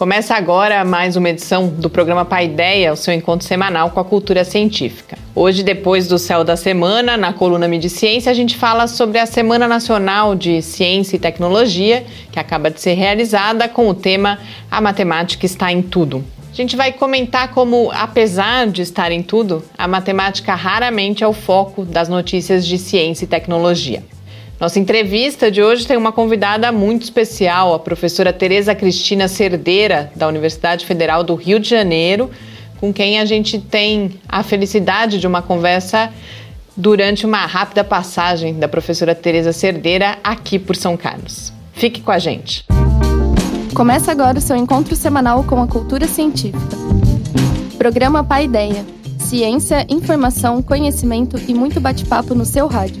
Começa agora mais uma edição do programa Paideia, o seu encontro semanal com a cultura científica. Hoje, depois do Céu da Semana, na coluna Mídia Ciência, a gente fala sobre a Semana Nacional de Ciência e Tecnologia, que acaba de ser realizada com o tema A Matemática está em Tudo. A gente vai comentar como, apesar de estar em tudo, a matemática raramente é o foco das notícias de ciência e tecnologia. Nossa entrevista de hoje tem uma convidada muito especial, a professora Tereza Cristina Cerdeira, da Universidade Federal do Rio de Janeiro, com quem a gente tem a felicidade de uma conversa durante uma rápida passagem da professora Tereza Cerdeira aqui por São Carlos. Fique com a gente. Começa agora o seu encontro semanal com a cultura científica. Programa Pai Ideia. Ciência, informação, conhecimento e muito bate-papo no seu rádio.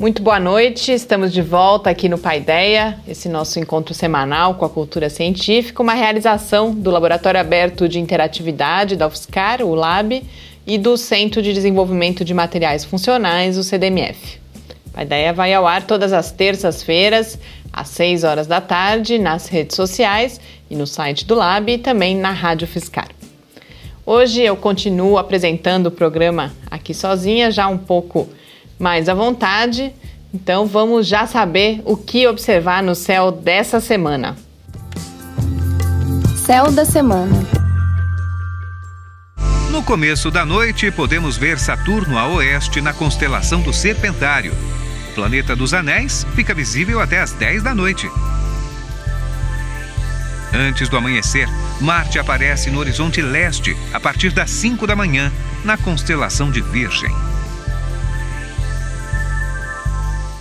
Muito boa noite, estamos de volta aqui no Paideia, esse nosso encontro semanal com a cultura científica, uma realização do Laboratório Aberto de Interatividade da UFSCar, o LAB, e do Centro de Desenvolvimento de Materiais Funcionais, o CDMF. O Paideia vai ao ar todas as terças-feiras, às 6 horas da tarde, nas redes sociais e no site do Lab e também na Rádio Fiscar. Hoje eu continuo apresentando o programa aqui sozinha, já um pouco mais à vontade. Então vamos já saber o que observar no céu dessa semana. Céu da semana. No começo da noite, podemos ver Saturno a oeste na constelação do Serpentário. O planeta dos Anéis fica visível até as 10 da noite. Antes do amanhecer, Marte aparece no horizonte leste a partir das 5 da manhã, na constelação de Virgem.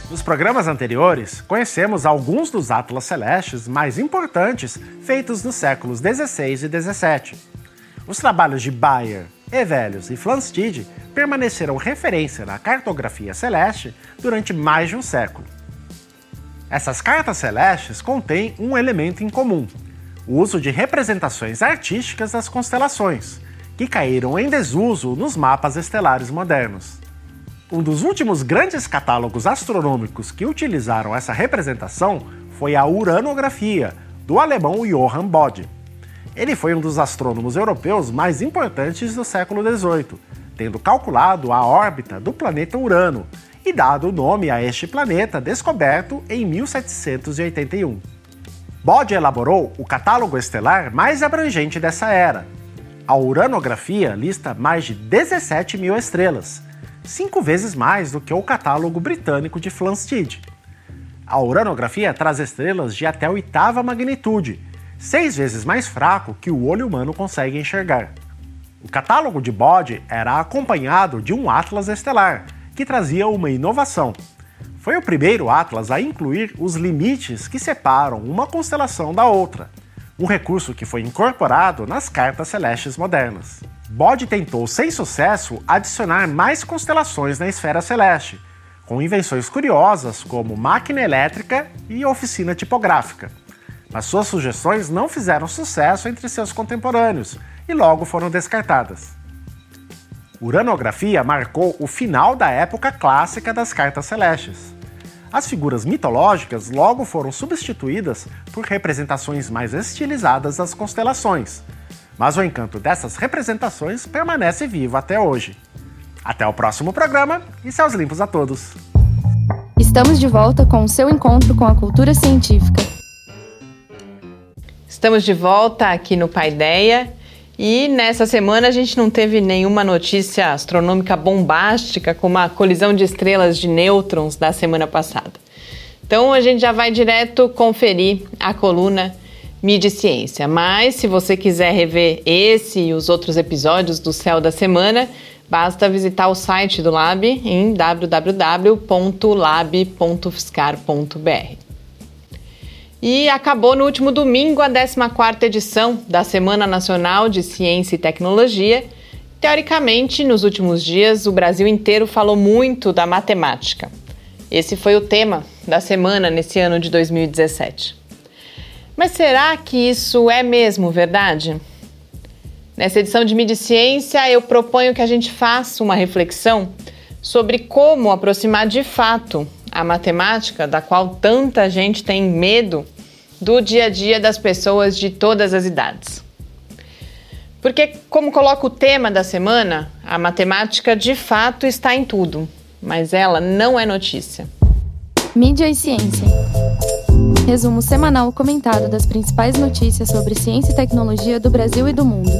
Nos programas anteriores, conhecemos alguns dos atlas celestes mais importantes feitos nos séculos 16 e 17. Os trabalhos de Bayer, Evelius e Flamsteed permaneceram referência na cartografia celeste durante mais de um século. Essas cartas celestes contêm um elemento em comum: o uso de representações artísticas das constelações, que caíram em desuso nos mapas estelares modernos. Um dos últimos grandes catálogos astronômicos que utilizaram essa representação foi a uranografia, do alemão Johann Bode. Ele foi um dos astrônomos europeus mais importantes do século XVIII, tendo calculado a órbita do planeta Urano e dado o nome a este planeta descoberto em 1781. Bode elaborou o catálogo estelar mais abrangente dessa era. A uranografia lista mais de 17 mil estrelas, cinco vezes mais do que o catálogo britânico de Flamsteed. A uranografia traz estrelas de até oitava magnitude, seis vezes mais fraco que o olho humano consegue enxergar. O catálogo de Bode era acompanhado de um atlas estelar, que trazia uma inovação. Foi o primeiro atlas a incluir os limites que separam uma constelação da outra, um recurso que foi incorporado nas cartas celestes modernas. Bode tentou, sem sucesso, adicionar mais constelações na esfera celeste, com invenções curiosas como máquina elétrica e oficina tipográfica. Mas suas sugestões não fizeram sucesso entre seus contemporâneos e logo foram descartadas. Uranografia marcou o final da época clássica das cartas celestes. As figuras mitológicas logo foram substituídas por representações mais estilizadas das constelações, mas o encanto dessas representações permanece vivo até hoje. Até o próximo programa e céus limpos a todos! Estamos de volta com o seu encontro com a cultura científica. Estamos de volta aqui no Paideia e nessa semana a gente não teve nenhuma notícia astronômica bombástica como a colisão de estrelas de nêutrons da semana passada. Então a gente já vai direto conferir a coluna Mídia e Ciência. Mas se você quiser rever esse e os outros episódios do Céu da Semana, basta visitar o site do Lab em www.lab.fiscar.br. E acabou no último domingo a 14ª edição da Semana Nacional de Ciência e Tecnologia. Teoricamente, nos últimos dias, o Brasil inteiro falou muito da matemática. Esse foi o tema da semana nesse ano de 2017. Mas será que isso é mesmo verdade? Nessa edição de Mídia Ciência, eu proponho que a gente faça uma reflexão sobre como aproximar de fato a matemática, da qual tanta gente tem medo, do dia a dia das pessoas de todas as idades. Porque, como coloca o tema da semana, a matemática de fato está em tudo, mas ela não é notícia. Mídia e ciência. Resumo semanal comentado das principais notícias sobre ciência e tecnologia do Brasil e do mundo.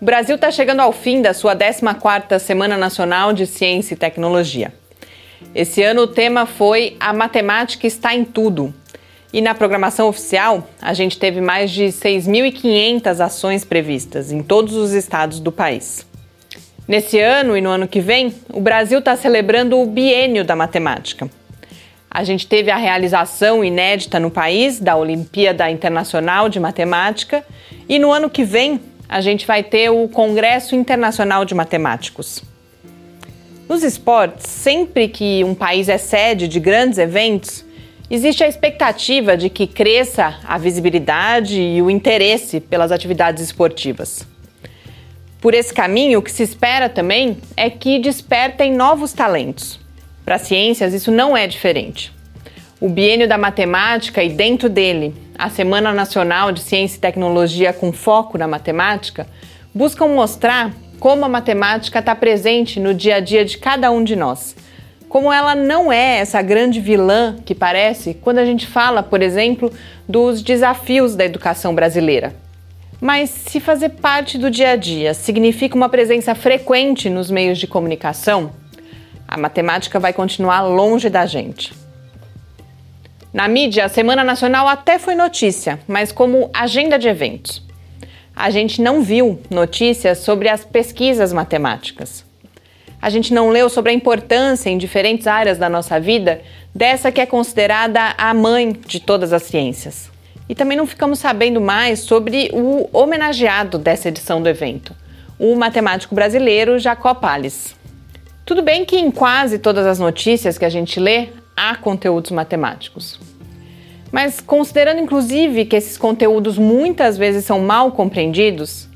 O Brasil está chegando ao fim da sua 14ª Semana Nacional de Ciência e Tecnologia. Esse ano o tema foi A Matemática está em tudo. E na programação oficial, a gente teve mais de 6.500 ações previstas em todos os estados do país. Nesse ano e no ano que vem, o Brasil está celebrando o Biênio da Matemática. A gente teve a realização inédita no país da Olimpíada Internacional de Matemática e no ano que vem a gente vai ter o Congresso Internacional de Matemáticos. Nos esportes, sempre que um país é sede de grandes eventos, existe a expectativa de que cresça a visibilidade e o interesse pelas atividades esportivas. Por esse caminho, o que se espera também é que despertem novos talentos. Para ciências, isso não é diferente. O Biênio da Matemática e, dentro dele, a Semana Nacional de Ciência e Tecnologia com foco na matemática buscam mostrar como a matemática está presente no dia a dia de cada um de nós. Como ela não é essa grande vilã que parece quando a gente fala, por exemplo, dos desafios da educação brasileira. Mas se fazer parte do dia a dia significa uma presença frequente nos meios de comunicação, a matemática vai continuar longe da gente. Na mídia, a Semana Nacional até foi notícia, mas como agenda de eventos a gente não viu notícias sobre as pesquisas matemáticas. A gente não leu sobre a importância em diferentes áreas da nossa vida dessa que é considerada a mãe de todas as ciências. E também não ficamos sabendo mais sobre o homenageado dessa edição do evento, o matemático brasileiro Jacó Palles. Tudo bem que em quase todas as notícias que a gente lê há conteúdos matemáticos. Mas considerando inclusive que esses conteúdos muitas vezes são mal compreendidos,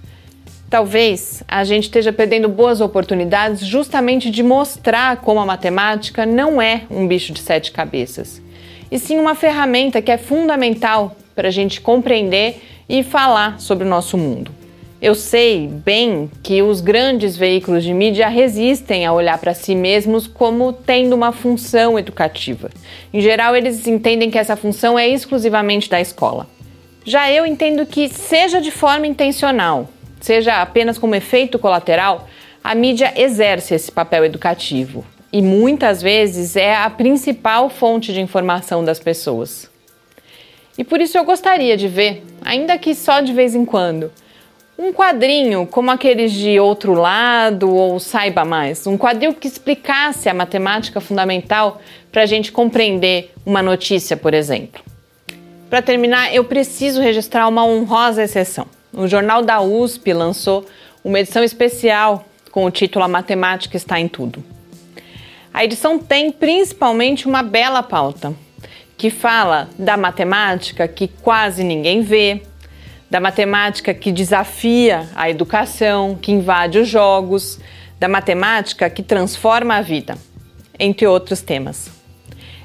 talvez a gente esteja perdendo boas oportunidades justamente de mostrar como a matemática não é um bicho de sete cabeças, e sim uma ferramenta que é fundamental para a gente compreender e falar sobre o nosso mundo. Eu sei bem que os grandes veículos de mídia resistem a olhar para si mesmos como tendo uma função educativa. Em geral, eles entendem que essa função é exclusivamente da escola. Já eu entendo que, seja de forma intencional, seja apenas como efeito colateral, a mídia exerce esse papel educativo e muitas vezes é a principal fonte de informação das pessoas. E por isso eu gostaria de ver, ainda que só de vez em quando, um quadrinho como aqueles de Outro Lado ou Saiba Mais, um quadrinho que explicasse a matemática fundamental para a gente compreender uma notícia, por exemplo. Para terminar, eu preciso registrar uma honrosa exceção. O Jornal da USP lançou uma edição especial com o título A Matemática está em Tudo. A edição tem principalmente uma bela pauta que fala da matemática que quase ninguém vê, da matemática que desafia a educação, que invade os jogos, da matemática que transforma a vida, entre outros temas.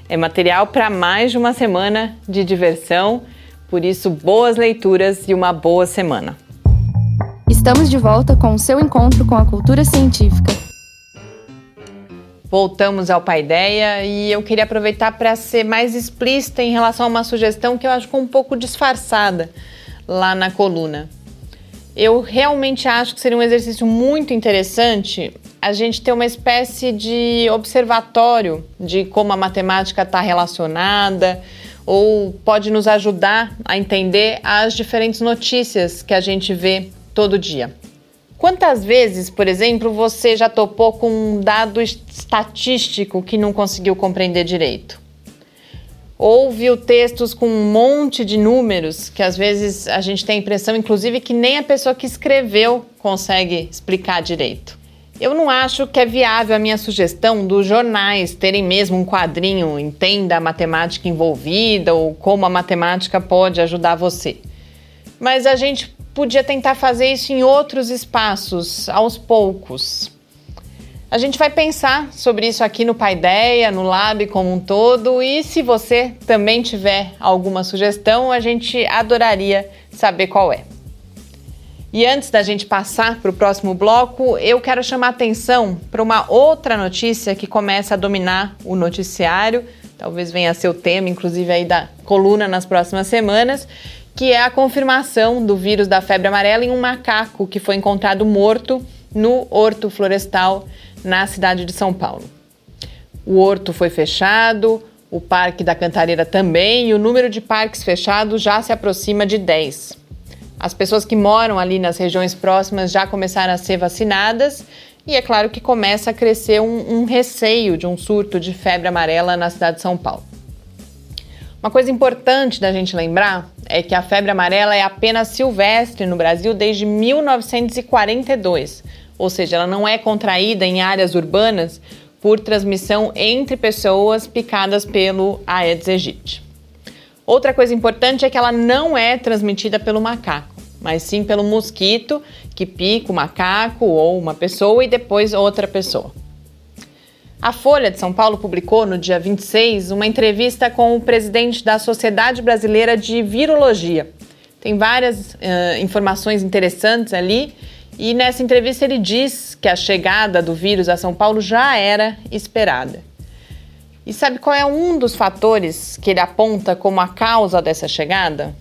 É material para mais de uma semana de diversão, por isso, boas leituras e uma boa semana. Estamos de volta com o seu encontro com a cultura científica. Voltamos ao Paideia e eu queria aproveitar para ser mais explícita em relação a uma sugestão que eu acho que um pouco disfarçada lá na coluna. Eu realmente acho que seria um exercício muito interessante a gente ter uma espécie de observatório de como a matemática está relacionada ou pode nos ajudar a entender as diferentes notícias que a gente vê todo dia. Quantas vezes, por exemplo, você já topou com um dado estatístico que não conseguiu compreender direito? Ou viu textos com um monte de números que às vezes a gente tem a impressão, inclusive, que nem a pessoa que escreveu consegue explicar direito. Eu não acho que é viável a minha sugestão dos jornais terem mesmo um quadrinho Entenda a matemática envolvida ou como a matemática pode ajudar você. Mas a gente podia tentar fazer isso em outros espaços, aos poucos. A gente vai pensar sobre isso aqui no Paideia, no Lab como um todo, e se você também tiver alguma sugestão, a gente adoraria saber qual é. E antes da gente passar para o próximo bloco, eu quero chamar atenção para uma outra notícia que começa a dominar o noticiário, talvez venha a ser o tema, inclusive, aí da coluna nas próximas semanas, que é a confirmação do vírus da febre amarela em um macaco que foi encontrado morto no horto florestal na cidade de São Paulo. O horto foi fechado, o Parque da Cantareira também, e o número de parques fechados já se aproxima de 10. As pessoas que moram ali nas regiões próximas já começaram a ser vacinadas, e é claro que começa a crescer um, um receio de um surto de febre amarela na cidade de São Paulo. Uma coisa importante da gente lembrar é que a febre amarela é apenas silvestre no Brasil desde 1942 ou seja, ela não é contraída em áreas urbanas por transmissão entre pessoas picadas pelo Aedes aegypti. Outra coisa importante é que ela não é transmitida pelo macaco, mas sim pelo mosquito que pica o macaco ou uma pessoa e depois outra pessoa. A Folha de São Paulo publicou no dia 26 uma entrevista com o presidente da Sociedade Brasileira de Virologia. Tem várias uh, informações interessantes ali e nessa entrevista ele diz que a chegada do vírus a São Paulo já era esperada. E sabe qual é um dos fatores que ele aponta como a causa dessa chegada?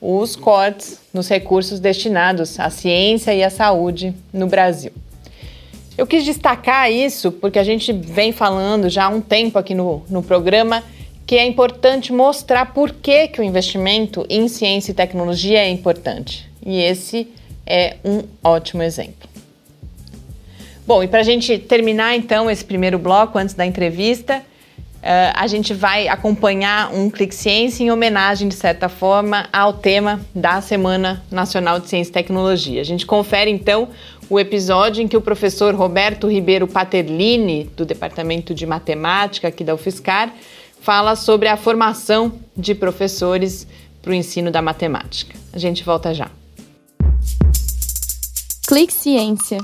Os cortes nos recursos destinados à ciência e à saúde no Brasil. Eu quis destacar isso porque a gente vem falando já há um tempo aqui no, no programa que é importante mostrar por que, que o investimento em ciência e tecnologia é importante. E esse é um ótimo exemplo. Bom, e para a gente terminar então esse primeiro bloco antes da entrevista, uh, a gente vai acompanhar um Clique Ciência em homenagem, de certa forma, ao tema da Semana Nacional de Ciência e Tecnologia. A gente confere então o episódio em que o professor Roberto Ribeiro Paterlini, do Departamento de Matemática aqui da UFSCar, fala sobre a formação de professores para o ensino da matemática. A gente volta já. Clique Ciência.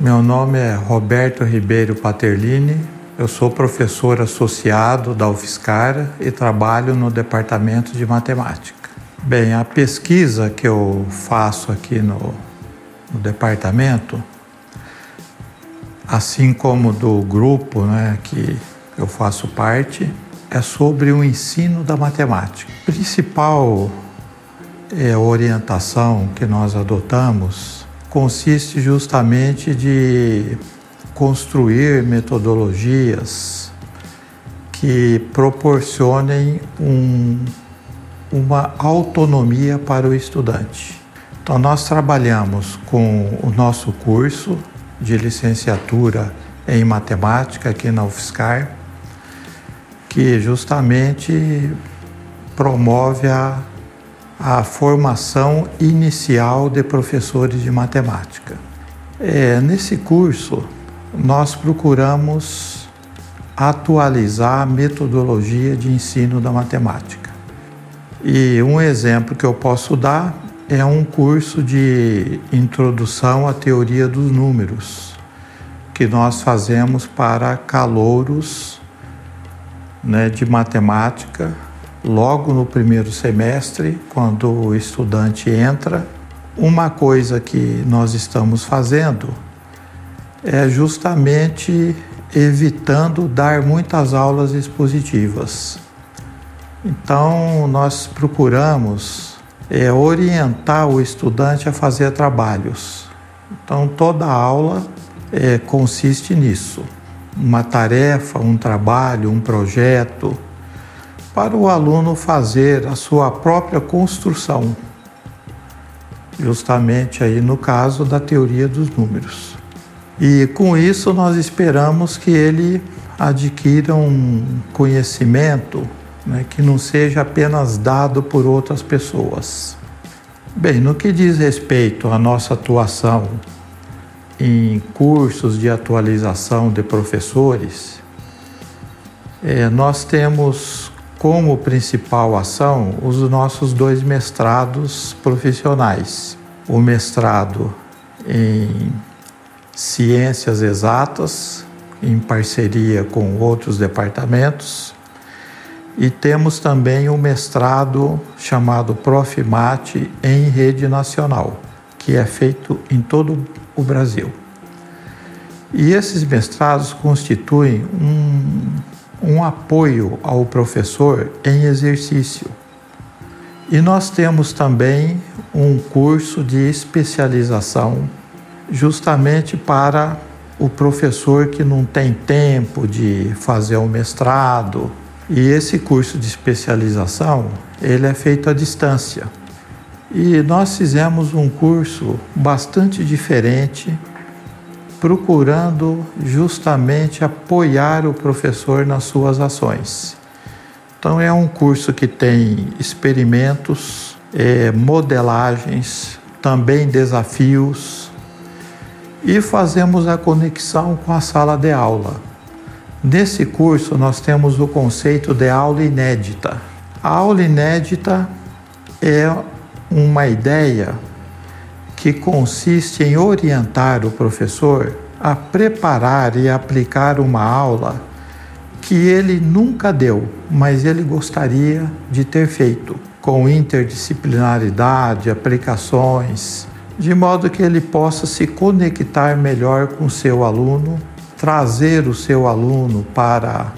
Meu nome é Roberto Ribeiro Paterlini, eu sou professor associado da UFSCar e trabalho no departamento de matemática. Bem, a pesquisa que eu faço aqui no, no departamento, assim como do grupo né, que eu faço parte, é sobre o ensino da matemática. O principal é, orientação que nós adotamos consiste justamente de construir metodologias que proporcionem um, uma autonomia para o estudante. Então, nós trabalhamos com o nosso curso de licenciatura em matemática aqui na UFSCar, que justamente promove a a formação inicial de professores de matemática. É, nesse curso, nós procuramos atualizar a metodologia de ensino da matemática. E um exemplo que eu posso dar é um curso de introdução à teoria dos números, que nós fazemos para calouros né, de matemática logo no primeiro semestre, quando o estudante entra. Uma coisa que nós estamos fazendo é justamente evitando dar muitas aulas expositivas. Então, nós procuramos é, orientar o estudante a fazer trabalhos. Então, toda aula é, consiste nisso: uma tarefa, um trabalho, um projeto para o aluno fazer a sua própria construção, justamente aí no caso da teoria dos números. E com isso nós esperamos que ele adquiram um conhecimento né, que não seja apenas dado por outras pessoas. Bem, no que diz respeito à nossa atuação em cursos de atualização de professores, é, nós temos como principal ação os nossos dois mestrados profissionais. O mestrado em Ciências Exatas, em parceria com outros departamentos, e temos também um mestrado chamado Profimate em rede nacional, que é feito em todo o Brasil. E esses mestrados constituem um, um apoio ao professor em exercício. E nós temos também um curso de especialização justamente para o professor que não tem tempo de fazer o um mestrado. E esse curso de especialização, ele é feito à distância. E nós fizemos um curso bastante diferente, procurando justamente apoiar o professor nas suas ações. Então, é um curso que tem experimentos, é, modelagens, também desafios, e fazemos a conexão com a sala de aula. Nesse curso, nós temos o conceito de aula inédita. A aula inédita é uma ideia que consiste em orientar o professor a preparar e aplicar uma aula que ele nunca deu, mas ele gostaria de ter feito, com interdisciplinaridade, aplicações, de modo que ele possa se conectar melhor com seu aluno, trazer o seu aluno para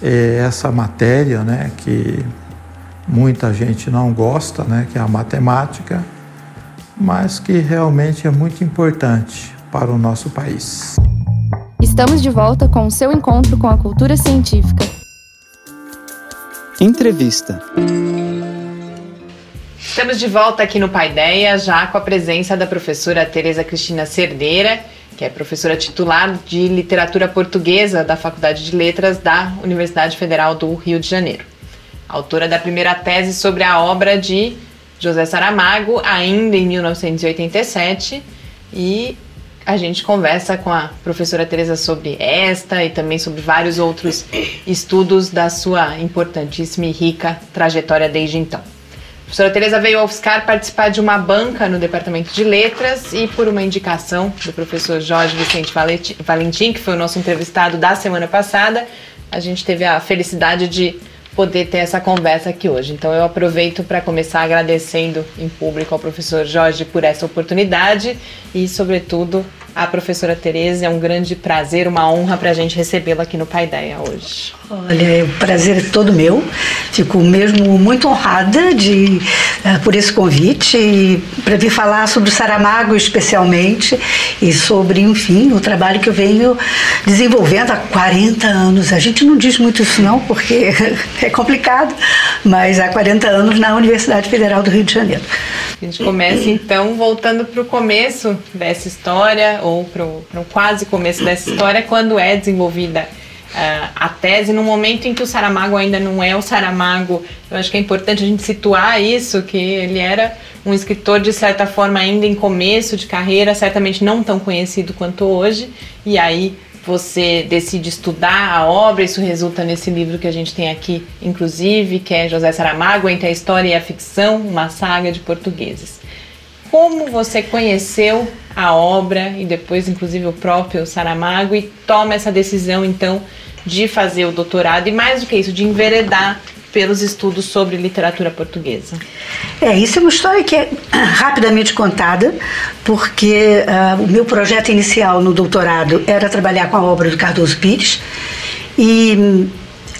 é, essa matéria, né, que muita gente não gosta, né, que é a matemática, mas que realmente é muito importante para o nosso país. Estamos de volta com o seu encontro com a cultura científica. Entrevista. Estamos de volta aqui no Paideia, já com a presença da professora Tereza Cristina Cerdeira, que é professora titular de literatura portuguesa da Faculdade de Letras da Universidade Federal do Rio de Janeiro autora da primeira tese sobre a obra de José Saramago, ainda em 1987, e a gente conversa com a professora Teresa sobre esta e também sobre vários outros estudos da sua importantíssima e rica trajetória desde então. A professora Teresa veio ao UFSCar participar de uma banca no Departamento de Letras e por uma indicação do professor Jorge Vicente Valentim, que foi o nosso entrevistado da semana passada, a gente teve a felicidade de poder ter essa conversa aqui hoje. Então eu aproveito para começar agradecendo em público ao professor Jorge por essa oportunidade e, sobretudo, a professora Tereza. É um grande prazer, uma honra para a gente recebê-la aqui no Paideia hoje. Olha, o prazer é todo meu. Fico mesmo muito honrada de, uh, por esse convite para vir falar sobre o Saramago especialmente e sobre, enfim, o trabalho que eu venho desenvolvendo há 40 anos. A gente não diz muito isso não, porque é complicado, mas há 40 anos na Universidade Federal do Rio de Janeiro. A gente começa então voltando para o começo dessa história, ou para o quase começo dessa história, quando é desenvolvida uh, a tese no momento em que o Saramago ainda não é o Saramago. Eu acho que é importante a gente situar isso, que ele era um escritor de certa forma ainda em começo de carreira, certamente não tão conhecido quanto hoje, e aí você decide estudar a obra, isso resulta nesse livro que a gente tem aqui, inclusive, que é José Saramago, Entre a História e a Ficção, uma saga de portugueses. Como você conheceu a obra e depois, inclusive, o próprio Saramago e toma essa decisão, então, de fazer o doutorado e mais do que isso, de enveredar pelos estudos sobre literatura portuguesa. É, isso é uma história que é rapidamente contada, porque uh, o meu projeto inicial no doutorado era trabalhar com a obra do Cardoso Pires e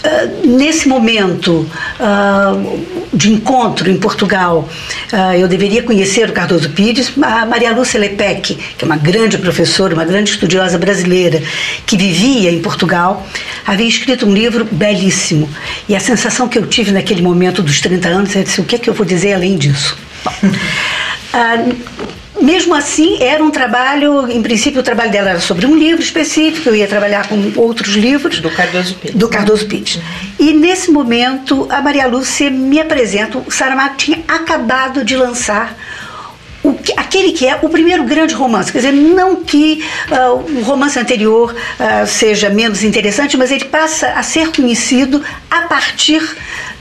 ah, nesse momento uh, de encontro em Portugal, uh, eu deveria conhecer o Cardoso Pires, a Maria Lúcia Lepec, que é uma grande professora, uma grande estudiosa brasileira, que vivia em Portugal, havia escrito um livro belíssimo. E a sensação que eu tive naquele momento dos 30 anos é: o que é que eu vou dizer além disso? Bom, mesmo assim, era um trabalho, em princípio, o trabalho dela era sobre um livro específico, eu ia trabalhar com outros livros. Do Cardoso Pires. Do Cardoso Pires. E nesse momento, a Maria Lúcia me apresenta, o Saramago tinha acabado de lançar que, aquele que é o primeiro grande romance. Quer dizer, não que uh, o romance anterior uh, seja menos interessante, mas ele passa a ser conhecido a partir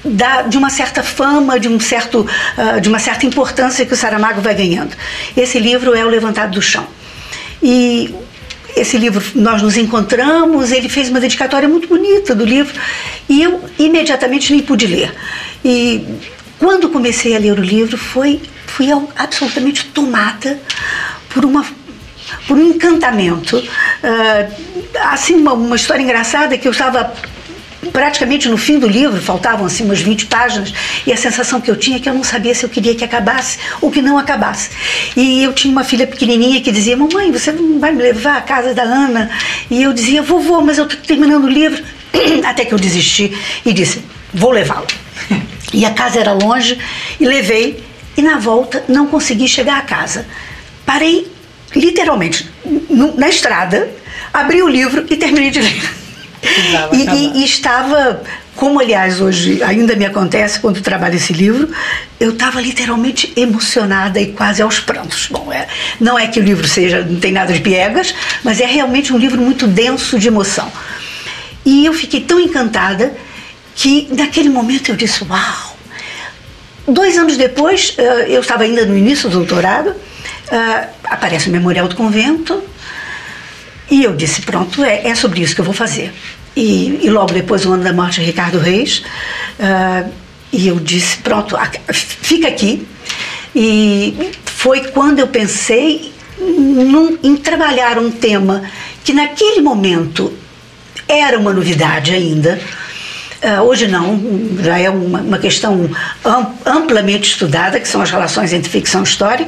da, de uma certa fama, de, um certo, uh, de uma certa importância que o Saramago vai ganhando. Esse livro é O Levantado do Chão. E esse livro nós nos encontramos, ele fez uma dedicatória muito bonita do livro e eu imediatamente nem pude ler. E quando comecei a ler o livro foi fui absolutamente tomada por uma por um encantamento. Uh, assim, uma, uma história engraçada que eu estava praticamente no fim do livro, faltavam assim umas 20 páginas, e a sensação que eu tinha é que eu não sabia se eu queria que acabasse ou que não acabasse. E eu tinha uma filha pequenininha que dizia: Mamãe, você não vai me levar à casa da Ana? E eu dizia: Vovô, mas eu estou terminando o livro. Até que eu desisti e disse: Vou levá-lo. E a casa era longe e levei, e na volta não consegui chegar à casa. Parei literalmente na estrada, abri o livro e terminei de ler. E, e, e, estava, como aliás hoje ainda me acontece quando trabalho esse livro, eu estava literalmente emocionada e quase aos prantos. Bom, é, não é que o livro seja, não tem nada de piegas, mas é realmente um livro muito denso de emoção. E eu fiquei tão encantada que naquele momento eu disse: Uau! Dois anos depois, eh, eu estava ainda no início do doutorado, eh, aparece o Memorial do Convento, e eu disse: Pronto, é, é sobre isso que eu vou fazer. E, e, logo depois, o ano da morte de Ricardo Reis, uh, e eu disse: Pronto, fica aqui. E foi quando eu pensei num, em trabalhar um tema que naquele momento era uma novidade ainda. Uh, hoje não, já é uma, uma questão amplamente estudada, que são as relações entre ficção e história.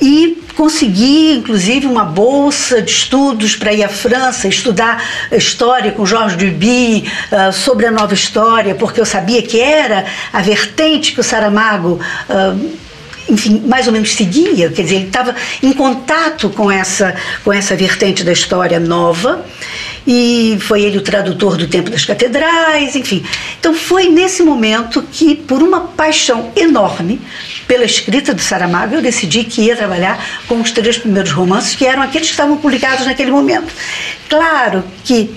E consegui, inclusive, uma bolsa de estudos para ir à França, estudar história com Georges Duby, uh, sobre a nova história, porque eu sabia que era a vertente que o Saramago. Uh, enfim, mais ou menos seguia, quer dizer, ele estava em contato com essa, com essa vertente da história nova, e foi ele o tradutor do Tempo das Catedrais, enfim. Então foi nesse momento que, por uma paixão enorme pela escrita do Saramago, eu decidi que ia trabalhar com os três primeiros romances, que eram aqueles que estavam publicados naquele momento. Claro que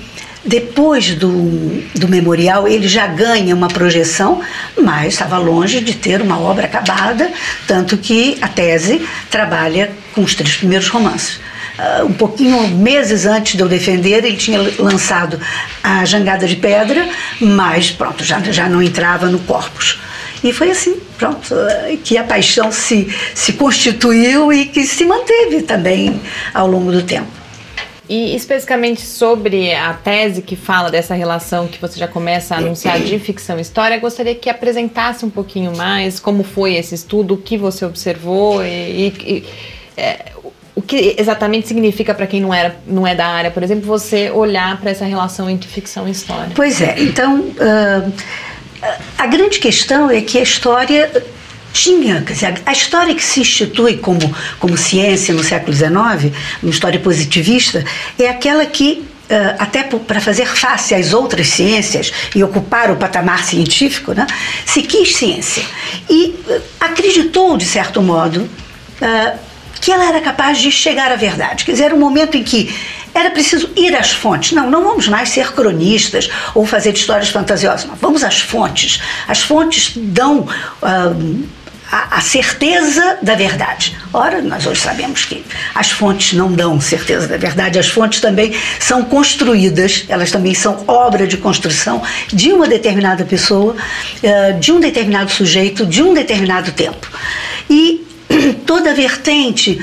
depois do, do memorial, ele já ganha uma projeção, mas estava longe de ter uma obra acabada, tanto que a tese trabalha com os três primeiros romances. Uh, um pouquinho, meses antes de eu defender, ele tinha lançado a Jangada de Pedra, mas pronto, já, já não entrava no corpus. E foi assim, pronto, ah, que a paixão se, se constituiu e que se manteve também ao longo do tempo. E especificamente sobre a tese que fala dessa relação que você já começa a anunciar de ficção e história, gostaria que apresentasse um pouquinho mais como foi esse estudo, o que você observou e, e, e é, o que exatamente significa para quem não, era, não é da área, por exemplo, você olhar para essa relação entre ficção e história. Pois é, então uh, a grande questão é que a história tinha, quer dizer, a história que se institui como, como ciência no século XIX, uma história positivista, é aquela que Uh, até para fazer face às outras ciências e ocupar o patamar científico, né, se quis ciência. E uh, acreditou, de certo modo, uh, que ela era capaz de chegar à verdade. Quer dizer, era um momento em que era preciso ir às fontes. Não, não vamos mais ser cronistas ou fazer histórias fantasiosas. Não, vamos às fontes. As fontes dão a, a, certeza da verdade. Ora, nós hoje sabemos que as fontes não dão certeza da verdade, as fontes também são construídas, elas também são obra de construção de uma determinada pessoa, eh, de um determinado sujeito, de um determinado tempo. Toda vertente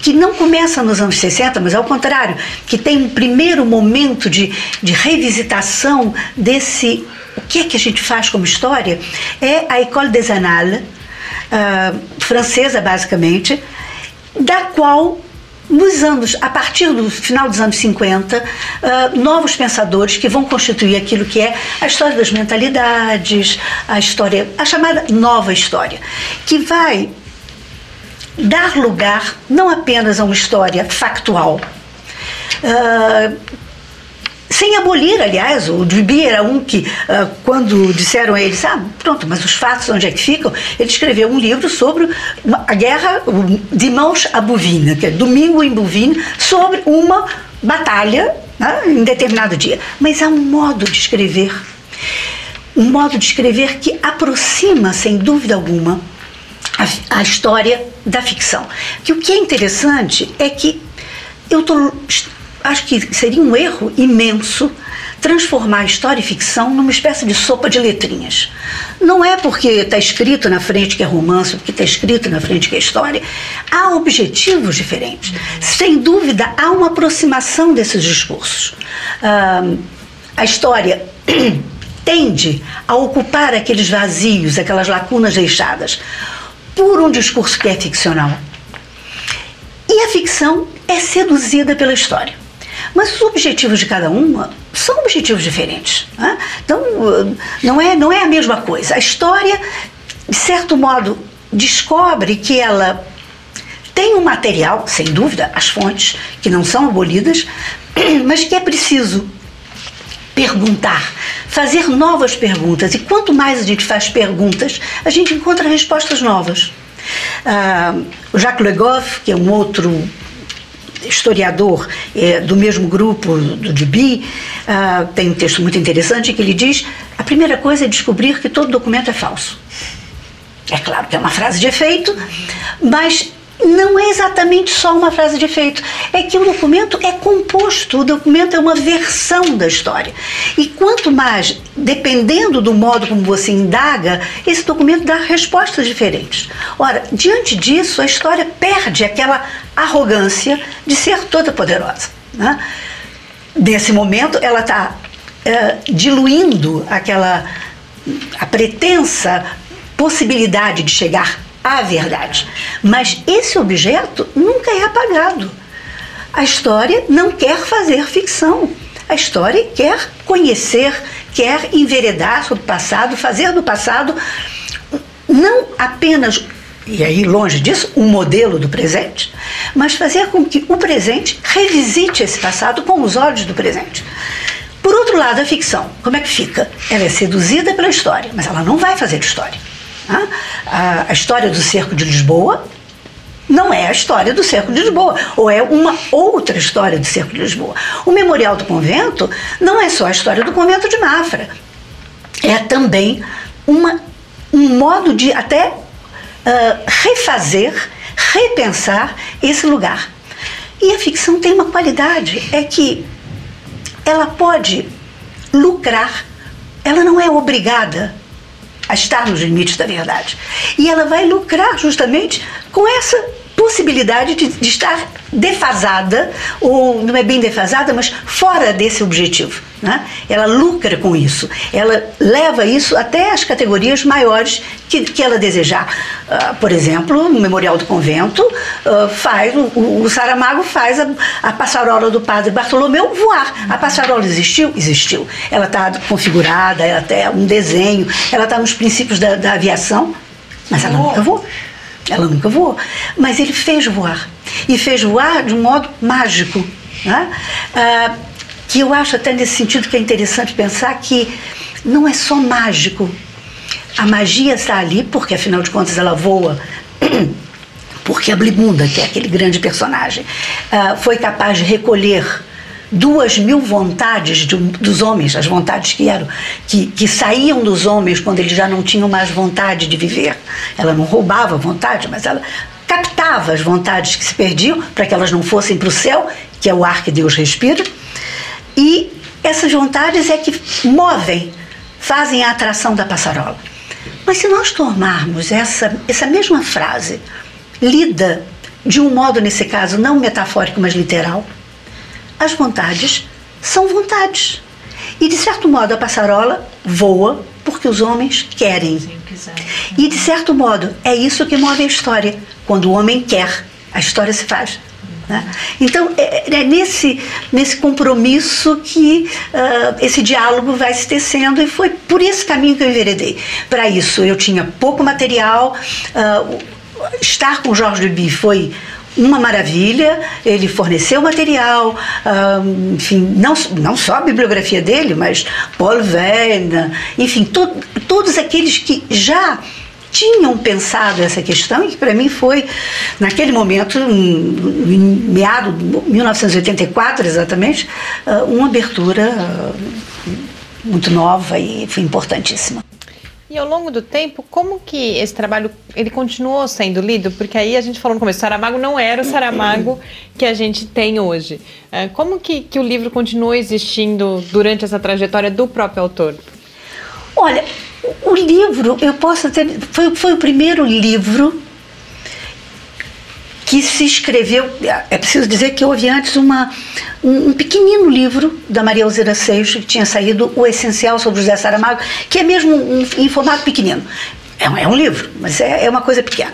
que não começa nos anos 60, mas ao contrário, que tem um primeiro momento de, de revisitação desse o que é que a gente faz como história, é a École des Annales, uh, francesa basicamente, da qual nos anos, a partir do final dos anos 50, uh, ah, novos pensadores que vão constituir aquilo que é a história das mentalidades, a história, a chamada nova história, que vai dar lugar não apenas a uma história factual, uh, sem abolir, aliás, o Duby era um que, uh, quando disseram a ele, ah, pronto, mas os fatos onde é que ficam? Ele escreveu um livro sobre uma, a guerra Dimanche à Bouvine, que é Domingo em Bouvine, sobre uma batalha né, em determinado dia. Mas há um modo de escrever, um modo de escrever que aproxima, sem dúvida alguma, a, a história da ficção. Que o que é interessante é que eu tô, acho que seria um erro imenso transformar história e ficção numa espécie de sopa de letrinhas. Não é porque está escrito na frente que é romance, porque está escrito na frente que é história. Há objetivos diferentes. Sem dúvida, há uma aproximação desses discursos. Ah, a história tende a ocupar aqueles vazios, aquelas lacunas deixadas por um discurso que é ficcional. E a ficção é seduzida pela história. Mas os objetivos de cada uma são objetivos diferentes. Né? Então, não é, não é a mesma coisa. A história, de certo modo, descobre que ela tem um material, sem dúvida, as fontes, que não são abolidas, mas que é preciso perguntar, fazer novas perguntas. E quanto mais a gente faz perguntas, a gente encontra respostas novas. Ah, o Jacques Le Goff, que é um outro historiador é, do mesmo grupo do Duby, ah, tem um texto muito interessante que ele diz: a primeira coisa é descobrir que todo documento é falso. É claro que é uma frase de efeito, mas não é exatamente só uma frase de efeito, é que o documento é composto, o documento é uma versão da história. E quanto mais, dependendo do modo como você indaga, esse documento dá respostas diferentes. Ora, diante disso, a história perde aquela arrogância de ser toda poderosa. Né? Nesse momento, ela está é, diluindo aquela a pretensa possibilidade de chegar a verdade. Mas esse objeto nunca é apagado. A história não quer fazer ficção. A história quer conhecer, quer enveredar sobre o passado, fazer do passado não apenas, e aí longe disso, um modelo do presente, mas fazer com que o presente revisite esse passado com os olhos do presente. Por outro lado, a ficção, como é que fica? Ela é seduzida pela história, mas ela não vai fazer história. A, a história do cerco de Lisboa não é a história do cerco de Lisboa, ou é uma outra história do cerco de Lisboa. O Memorial do Convento não é só a história do convento de Mafra, é também uma, um modo de até uh, refazer, repensar esse lugar. E a ficção tem uma qualidade, é que ela pode lucrar, ela não é obrigada a estar nos limites da verdade. E ela vai lucrar justamente com essa possibilidade de, de, estar defasada, ou não é bem defasada, mas fora desse objetivo. Né? Ela lucra com isso, ela leva isso até as categorias maiores que, que ela desejar. Uh, por exemplo, no Memorial do Convento, uh, faz, o, o, Saramago faz a, a passarola do padre Bartolomeu voar. A passarola existiu? Existiu. Ela está configurada, ela tem um desenho, ela está nos princípios da, da aviação, mas ela nunca voou. Ela nunca voou. Mas ele fez voar. E fez voar de um modo mágico. Né? Ah, que eu acho até nesse sentido que é interessante pensar que não é só mágico. A magia está ali porque, afinal de contas, ela voa. Porque a Blimunda, que é aquele grande personagem, ah, foi capaz de recolher duas mil vontades de, dos homens, as vontades que eram que, que saíam dos homens quando eles já não tinham mais vontade de viver. Ela não roubava vontade, mas ela captava as vontades que se perdiam para que elas não fossem para o céu, que é o ar que Deus respira. E essas vontades é que movem, fazem a atração da passarola. Mas se nós tomarmos essa, essa mesma frase, lida de um modo, nesse caso, não metafórico, mas literal, as vontades são vontades. E de certo modo a passarola voa porque os homens querem. E de certo modo é isso que move a história. Quando o homem quer, a história se faz. Né? Então é, é, nesse, nesse compromisso que uh, esse diálogo vai se tecendo e foi por esse caminho que eu enveredei. Para isso eu tinha pouco material. Uh, estar com Jorge Duby foi uma maravilha, ele forneceu material, enfim, não, não só a bibliografia dele, mas Paul Verne, enfim, to, todos aqueles que já tinham pensado essa questão e que para mim foi, naquele momento, em meado de 1984 exatamente, ah, uma abertura ah, muito nova e foi importantíssima. E ao longo do tempo, como que esse trabalho ele continuou sendo lido? Porque aí a gente falou no começo, Saramago não era o Saramago que a gente tem hoje. Ah, como que, que o livro continuou existindo durante essa trajetória do próprio autor? Olha, o livro, eu posso ter. Foi, foi o primeiro livro que se escreveu. É preciso dizer que houve antes uma, um, um pequenino livro da Maria Alzira Seixas, que tinha saído O Essencial sobre José Saramago, que é mesmo um, em formato pequenino. É um, é um livro, mas é, é uma coisa pequena.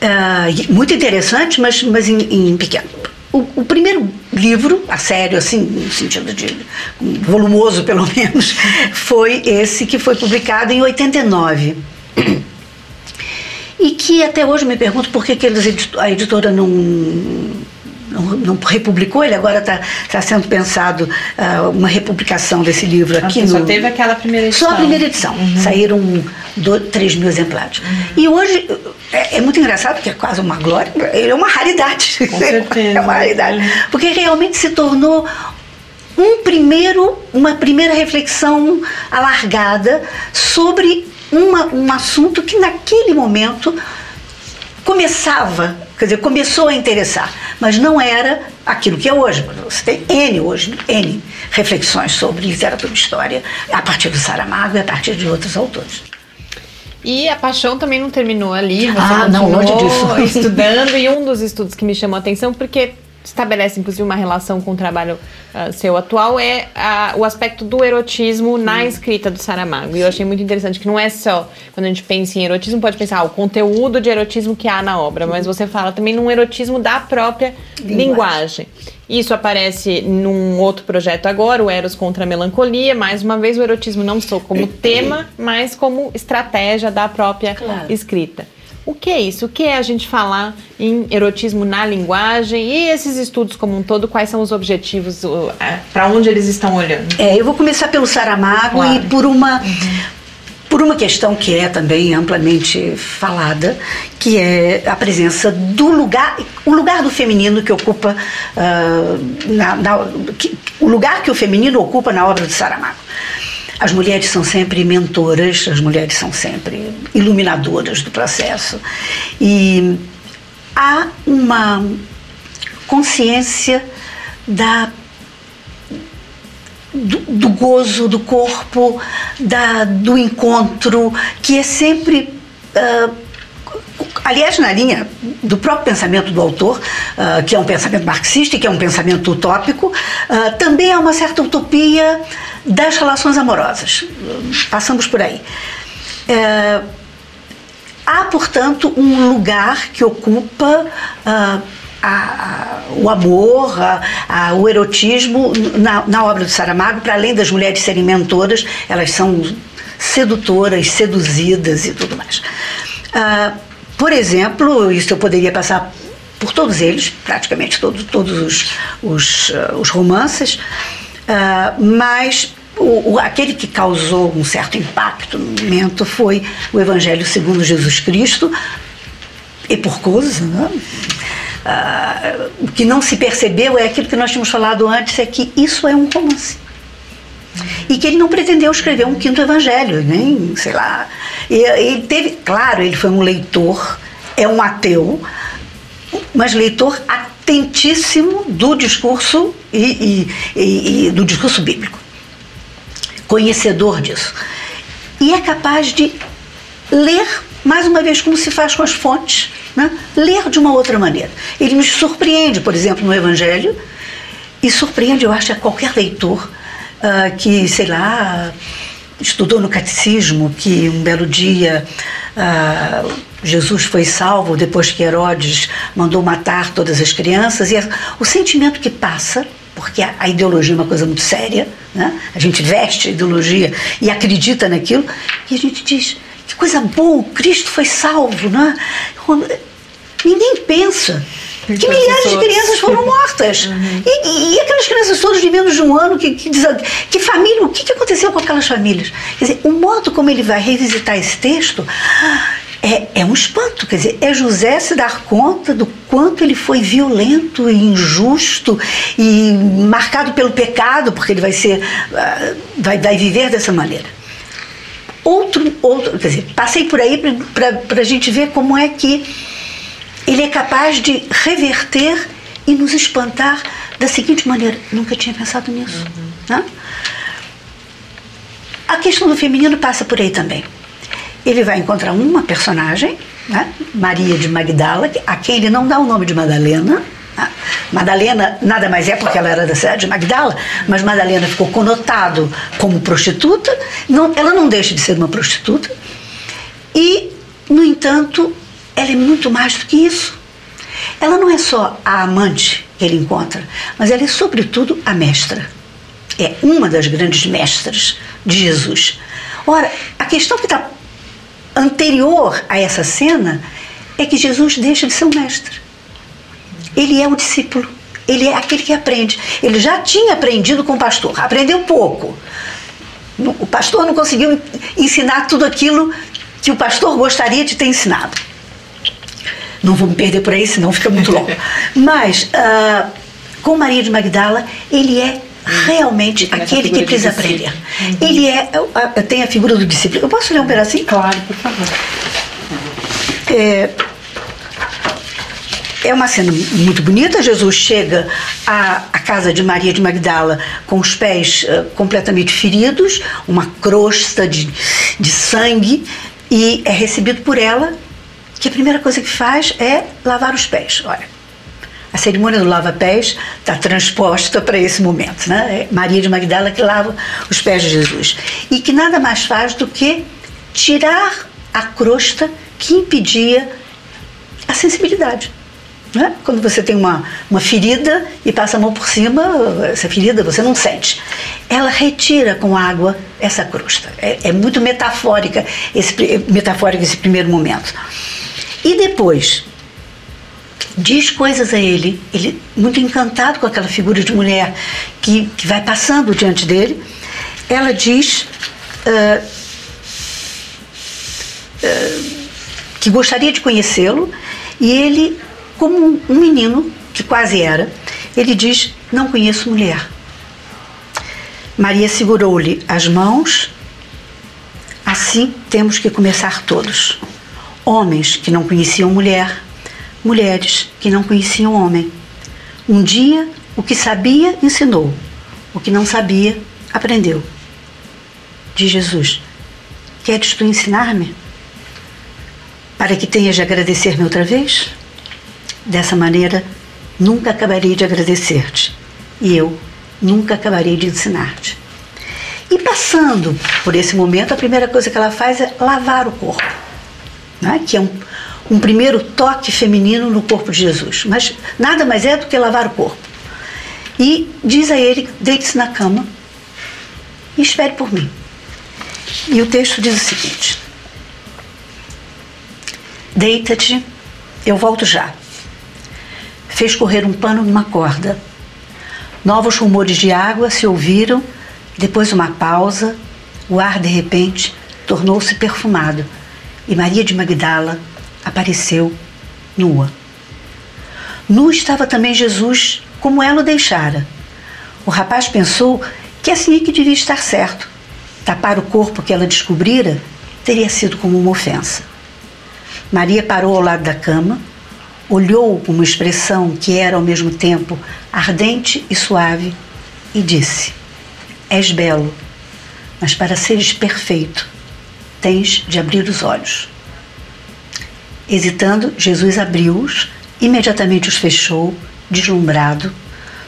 Uh, muito interessante, mas, mas em, em pequeno. O, o, primeiro livro, a sério, assim, no sentido de volumoso pelo menos, foi esse que foi publicado em 89. E que até hoje me pergunto por que, que eles, a editora não, não, não republicou, ele agora está tá sendo pensado uh, uma republicação desse livro aqui. Ah, no, só teve aquela primeira edição. Só a primeira edição. Uhum. Saíram do, 3 mil exemplares. Uhum. E hoje é, é, muito engraçado, porque é quase uma glória, ele é uma raridade. Com certeza. é uma raridade. Uhum. Porque realmente se tornou um primeiro, uma primeira reflexão alargada sobre uma, um assunto que naquele momento começava, quer dizer, começou a interessar, mas não era aquilo que é hoje. Você tem N hoje, N reflexões sobre literatura e história, a partir do Saramago e a partir de outros autores. E a paixão também não terminou ali, você ah, não, longe disso. estudando, e um dos estudos que me chamou a atenção, porque estabelece inclusive uma relação com o trabalho uh, seu atual é o aspecto do erotismo na hum. escrita do Saramago. E eu achei muito interessante que não é só quando a gente pensa em erotismo, pode pensar ah, o conteúdo de erotismo que há na obra, mas você fala também num erotismo da própria linguagem. linguagem. Isso aparece num outro projeto agora, o Eros contra a Melancolia. Mais uma vez, o erotismo não só como tema, mas como estratégia da própria claro. escrita. O que é isso? O que é a gente falar em erotismo na linguagem e esses estudos como um todo, quais são os objetivos, para onde eles estão olhando? É, eu vou começar pelo Saramago claro. e por uma uhum por uma questão que é também amplamente falada, que é a presença do lugar, o lugar do feminino que ocupa, uh, na, na, que, o lugar que o feminino ocupa na obra de Saramago. As mulheres são sempre mentoras, as mulheres são sempre iluminadoras do processo. E há uma consciência da do, do, gozo do corpo, da, do encontro, que é sempre. Uh, aliás, na linha do próprio pensamento do autor, uh, que é um pensamento marxista e que é um pensamento utópico, uh, também há uma certa utopia das relações amorosas. Passamos por aí. É, há, portanto, um lugar que ocupa uh, a, a, o amor, a, o erotismo na, na, obra do Saramago, para além das mulheres serem mentoras, elas são sedutoras, seduzidas e tudo mais. Uh, por exemplo, isso eu poderia passar por todos eles, praticamente todos, todos os, os, uh, os romances, Uh, mas o, o, aquele que causou um certo impacto no momento foi o Evangelho segundo Jesus Cristo, e por coisa, né? Uh, o que não se percebeu é aquilo que nós tínhamos falado antes, é que isso é um romance. E que ele não pretendeu escrever um quinto evangelho, nem, sei lá. Ele teve, claro, ele foi um leitor, é um ateu, mas leitor atentíssimo do discurso e, e, e do discurso bíblico, conhecedor disso. E é capaz de ler, mais uma vez, como se faz com as fontes, né? ler de uma outra maneira. Ele nos surpreende, por exemplo, no Evangelho, e surpreende, eu acho, a qualquer leitor uh, que, sei lá, estudou no catecismo, que um belo dia. Uh, Jesus foi salvo depois que Herodes mandou matar todas as crianças, e o sentimento que passa, porque a, a ideologia é uma coisa muito séria, né? a gente veste a ideologia e acredita naquilo, e a gente diz que coisa boa, Cristo foi salvo, né? Ninguém pensa que milhares de crianças foram mortas. Uhum. E, e, aquelas crianças todas de menos de um ano, que, que, que família, o que, que aconteceu com aquelas famílias? Quer dizer, o modo como ele vai revisitar esse texto é, é um espanto. Quer dizer, é José se dar conta do quanto ele foi violento e injusto e marcado pelo pecado, porque ele vai ser, uh, vai, vai viver dessa maneira. Outro, outro, quer dizer, passei por aí para a gente ver como é que ele é capaz de reverter e nos espantar da seguinte maneira: nunca tinha pensado nisso. Uhum. Né? A questão do feminino passa por aí também. Ele vai encontrar uma personagem, né? Maria de Magdala, a quem ele não dá o nome de Madalena. Né? Madalena nada mais é porque ela era da cidade de Magdala, mas Madalena ficou conotado como prostituta. Não, ela não deixa de ser uma prostituta. E, no entanto, ela é muito mais do que isso. Ela não é só a amante que ele encontra, mas ela é, sobretudo, a mestra. É uma das grandes mestras de Jesus. Ora, a questão que está anterior a essa cena é que Jesus deixa de ser um mestre. Ele é o discípulo. Ele é aquele que aprende. Ele já tinha aprendido com o pastor, aprendeu pouco. O pastor não conseguiu ensinar tudo aquilo que o pastor gostaria de ter ensinado. Não vou me perder por aí, senão fica muito longo. Mas, uh, com Maria de Magdala, ele é realmente hum, aquele que precisa aprender. Uhum. Ele é, uh, tem a figura do discípulo. Eu posso ler um pedacinho? Claro, por favor. É, é uma cena muito bonita. Jesus chega à, à, casa de Maria de Magdala com os pés uh, completamente feridos, uma crosta de, de sangue, e é recebido por ela que a primeira coisa que faz é lavar os pés. Olha, a cerimônia do lava-pés está transposta para esse momento, né? É Maria de Magdala que lava os pés de Jesus e que nada mais faz do que tirar a crosta que impedia a sensibilidade. Né? Quando você tem uma, uma ferida e passa a mão por cima, essa ferida você não sente. Ela retira com água essa crosta. É, é muito metafórica esse, metafórico esse primeiro momento. E depois diz coisas a ele, ele muito encantado com aquela figura de mulher que, que vai passando diante dele. Ela diz uh, que gostaria de conhecê-lo e ele, como um menino que quase era, ele diz: Não conheço mulher. Maria segurou-lhe as mãos. Assim temos que começar todos homens que não conheciam mulher, mulheres que não conheciam homem. Um dia, o que sabia, ensinou, o que não sabia, aprendeu. Diz Jesus: Queres tu ensinar-me? Para que tenhas de agradecer-me outra vez? Dessa maneira, nunca acabarei de agradecer-te, e eu nunca acabarei de ensinar-te. E passando por esse momento, a primeira coisa que ela faz é lavar o corpo né? que é um, um primeiro toque feminino no corpo de Jesus. Mas nada mais é do que lavar o corpo. E diz a ele: deite-se na cama e espere por mim. E o texto diz o seguinte: Deita-te, eu volto já. Fez correr um pano numa corda. Novos rumores de água se ouviram, depois uma pausa. O ar, de repente, tornou-se perfumado e Maria de Magdala apareceu nua. Nu estava também Jesus, como ela o deixara. O rapaz pensou que assim é que devia estar certo. Tapar o corpo que ela descobrira teria sido como uma ofensa. Maria parou ao lado da cama, olhou com uma expressão que era ao mesmo tempo ardente e suave e disse: És belo, mas para seres perfeito, tens de abrir os olhos. Hesitando, Jesus abriu-os, imediatamente os fechou, deslumbrado,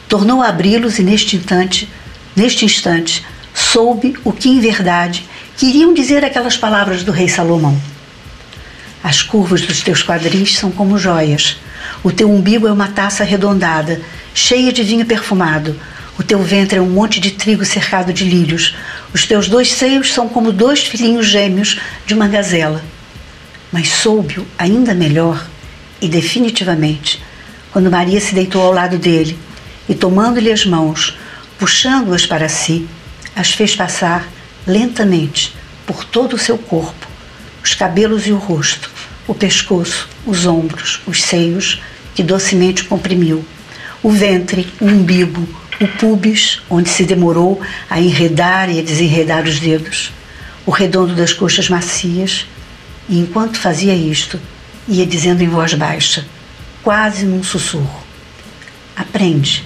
tornou a abri-los e neste instante, neste instante, soube o que em verdade queriam dizer aquelas palavras do rei Salomão. As curvas dos teus quadris são como joias. O teu umbigo é uma taça arredondada, cheia de vinho perfumado. O teu ventre é um monte de trigo cercado de lírios. Os teus dois seios são como dois filhinhos gêmeos de uma gazela. Mas soube-o ainda melhor e definitivamente quando Maria se deitou ao lado dele e, tomando-lhe as mãos, puxando-as para si, as fez passar lentamente por todo o seu corpo, os cabelos e o rosto, o pescoço, os ombros, os seios, que docemente comprimiu, o ventre, o umbigo, o pubis, onde se demorou a enredar e a desenredar os dedos, o redondo das coxas macias, e enquanto fazia isto, ia dizendo em voz baixa: quase num sussurro. Aprende,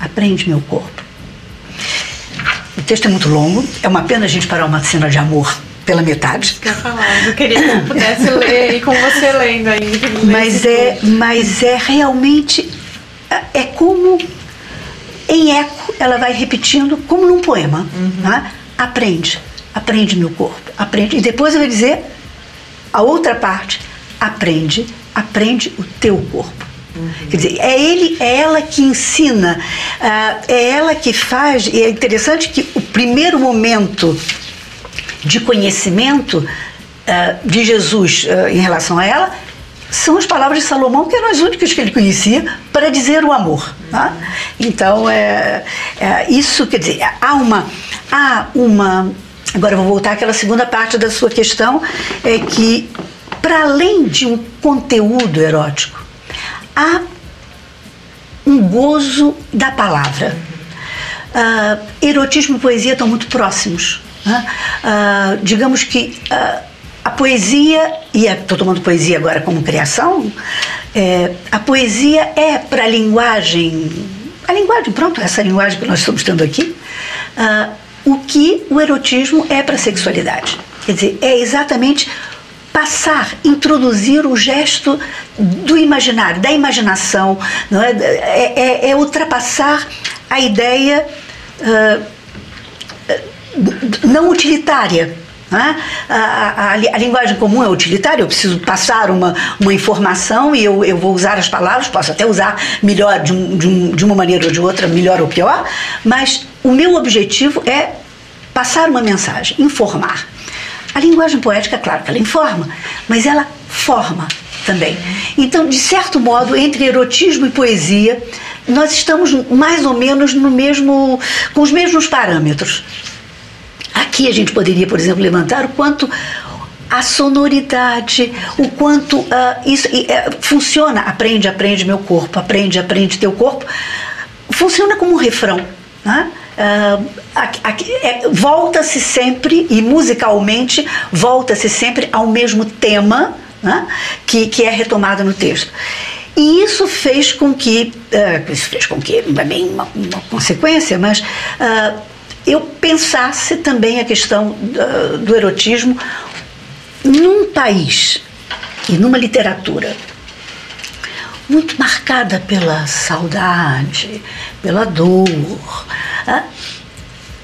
aprende meu corpo. O texto é muito longo, é uma pena a gente parar uma cena de amor pela metade. Quer falar, eu queria que eu pudesse ler e com você lendo ainda. Mas é, mas é realmente é como em eco ela vai repetindo como num poema. Uhum. Né? Aprende, aprende meu corpo, aprende. E depois eu vai dizer a outra parte, aprende aprende o teu corpo. Uhum. Quer dizer, é ele, é ela que ensina, uh, é ela que faz. E é interessante que o primeiro momento de conhecimento uh, de Jesus uh, em relação a ela são as palavras de Salomão, que eram as únicas que ele conhecia para dizer o amor. Tá? Então, é, é, isso quer dizer, há uma, há uma. Agora, vou voltar àquela segunda parte da sua questão, é que para além de um conteúdo erótico, há um gozo da palavra. Uh, erotismo e poesia estão muito próximos. Né? Digamos que a poesia, e estou tomando poesia agora como criação, é, a poesia é para a linguagem, a linguagem, pronto, essa linguagem que nós estamos tendo aqui, o que o erotismo é para a sexualidade. Quer dizer, é exatamente passar, introduzir o gesto do imaginário, da imaginação, não é? É, é, é ultrapassar a ideia uh, não utilitária. Né? A, a, a, linguagem comum é utilitária, eu preciso passar uma, uma informação e eu, eu vou usar as palavras, posso até usar melhor de, um, de, um, de uma maneira ou de outra, melhor ou pior, mas o meu objetivo é passar uma mensagem, informar. A linguagem poética, claro que ela informa, mas ela forma também. Então, de certo modo, entre erotismo e poesia, nós estamos mais ou menos no mesmo, com os mesmos parâmetros. Aqui a gente poderia, por exemplo, levantar o quanto a sonoridade, o quanto uh, isso uh, funciona. Aprende, aprende meu corpo, aprende, aprende teu corpo. Funciona como um refrão. Né? Uh, é, volta-se sempre, e musicalmente, volta-se sempre ao mesmo tema né, que, que é retomado no texto. E isso fez com que, uh, isso fez com que, é bem uma, uma consequência, mas uh, eu pensasse também a questão do, erotismo num país e numa literatura muito marcada pela saudade, pela dor. Ah,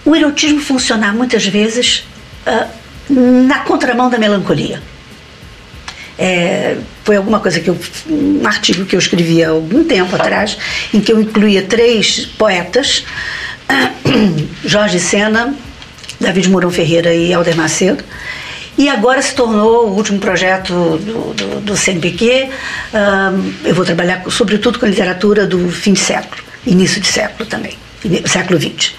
o erotismo funcionar muitas vezes ah, na contramão da melancolia. É, foi alguma coisa que eu. um artigo que eu escrevi há algum tempo atrás, em que eu incluía três poetas, Jorge Sena, David Mourão Ferreira e Alder Macedo, e agora se tornou o último projeto do, do, do CNPq. Um, eu vou trabalhar sobretudo com a literatura do fim de século, início de século também, século XX.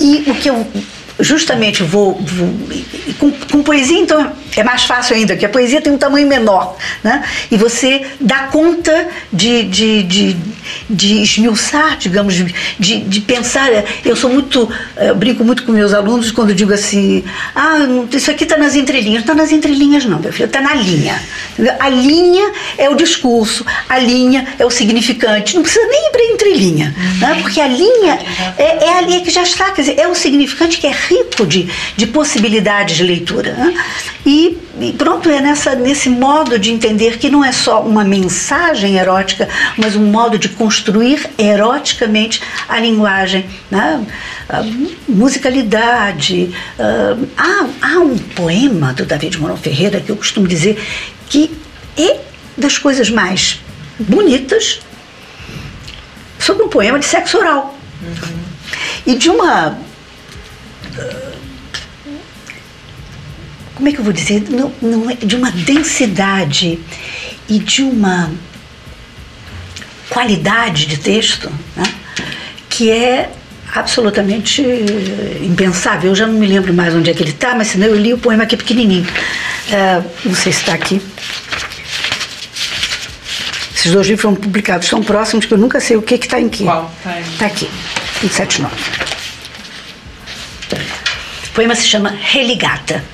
E o que eu justamente vou, vou com, com, poesia então é mais fácil ainda, porque a poesia tem um tamanho menor, né? E você dá conta de, de, de, de esmiuçar, digamos, de, de pensar. Eu sou muito, eu brinco muito com meus alunos quando digo assim, ah, isso aqui está nas entrelinhas. Não está nas entrelinhas não, meu filho, está na linha. A linha é o discurso, a linha é o significante. Não precisa nem ir para entrelinha, né? porque a linha é, é a linha que já está, quer dizer, é o significante que é rico de, de possibilidades de leitura. Né? E, e, pronto, é nessa, nesse modo de entender que não é só uma mensagem erótica, mas um modo de construir eroticamente a linguagem. Né? A musicalidade. Uh, há, há um poema do David Mourão Ferreira que eu costumo dizer que é das coisas mais bonitas sobre um poema de sexo oral. Uhum. E de uma como é que eu vou dizer? Não, não é de uma densidade e de uma qualidade de texto né? que é absolutamente impensável. Eu já não me lembro mais onde é que ele está, mas senão eu li o poema aqui pequenininho. Uh, não sei se está aqui. Esses dois livros foram publicados tão próximos que eu nunca sei o que está em que. Qual? Está tá aqui, 179. Poema se chama Religata.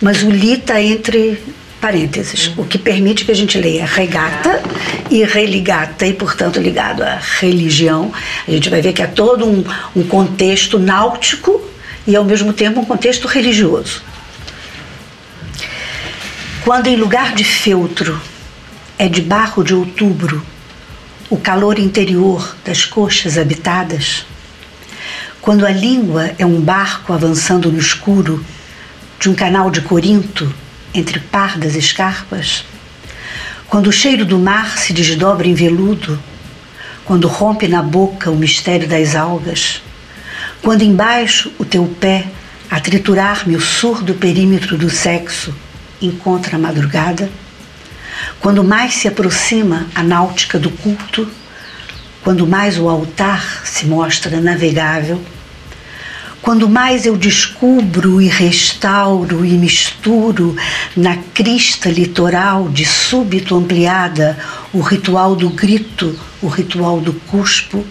Mas o li está entre parênteses, uhum. o que permite que a gente leia regata e religata, e portanto ligado à religião. A gente vai ver que é todo um, um contexto náutico e ao mesmo tempo um contexto religioso. Quando em lugar de feltro é de barro de outubro, o calor interior das coxas habitadas, quando a língua é um barco avançando no escuro de um canal de Corinto entre pardas escarpas, quando o cheiro do mar se desdobra em veludo, quando rompe na boca o mistério das algas, quando embaixo o teu pé, a triturar-me o surdo perímetro do sexo, encontra a madrugada, quando mais se aproxima a náutica do culto, quando mais o altar se mostra navegável, quando mais eu descubro e restauro e misturo na crista litoral de súbito ampliada o ritual do grito, o ritual do cuspo,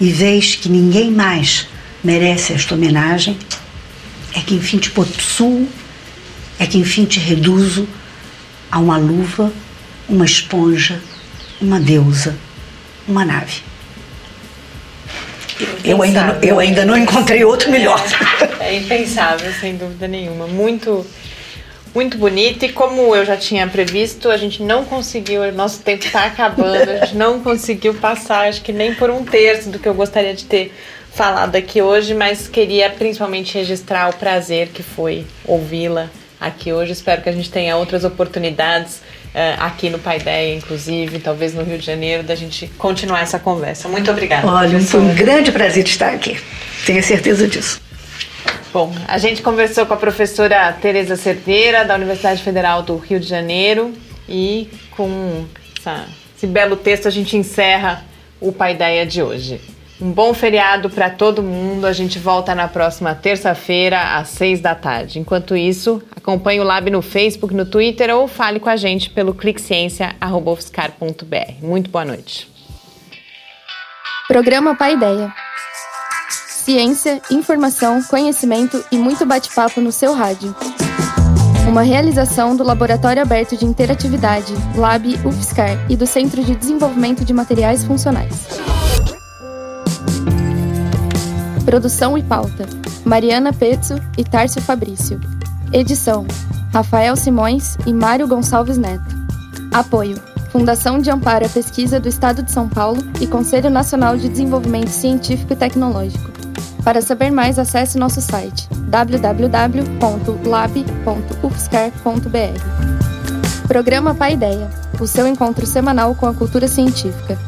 e vês que ninguém mais merece esta homenagem, é que enfim te possuo, é que enfim te reduzo a uma luva uma esponja, uma deusa, uma nave. Eu ainda, eu ainda não encontrei outro melhor. É, é impensável, sem dúvida nenhuma. Muito, muito bonito. E como eu já tinha previsto, a gente não conseguiu, nosso tempo está acabando, a gente não conseguiu passar, acho que nem por um terço do que eu gostaria de ter falado aqui hoje, mas queria principalmente registrar o prazer que foi ouvi-la aqui hoje. Espero que a gente tenha outras oportunidades aqui no Paideia, inclusive, talvez no Rio de Janeiro, da gente continuar essa conversa. Muito obrigada. Olha, foi um grande prazer estar aqui. Tenho certeza disso. Bom, a gente conversou com a professora Tereza Cerveira, da Universidade Federal do Rio de Janeiro, e com essa, esse belo texto a gente encerra o Paideia de hoje. Um bom feriado para todo mundo. A gente volta na próxima terça-feira, às seis da tarde. Enquanto isso, acompanhe o Lab no Facebook, no Twitter ou fale com a gente pelo cliqueciência.br. Muito boa noite. Programa Pai Ideia. Ciência, informação, conhecimento e muito bate-papo no seu rádio. Uma realização do Laboratório Aberto de Interatividade, Lab UFSCar e do Centro de Desenvolvimento de Materiais Funcionais. Produção e pauta: Mariana Pezzo e Tárcio Fabrício. Edição: Rafael Simões e Mário Gonçalves Neto. Apoio: Fundação de Amparo à Pesquisa do Estado de São Paulo e Conselho Nacional de Desenvolvimento Científico e Tecnológico. Para saber mais, acesse nosso site www.lab.ufscar.br. Programa Pai Ideia, o seu encontro semanal com a cultura científica.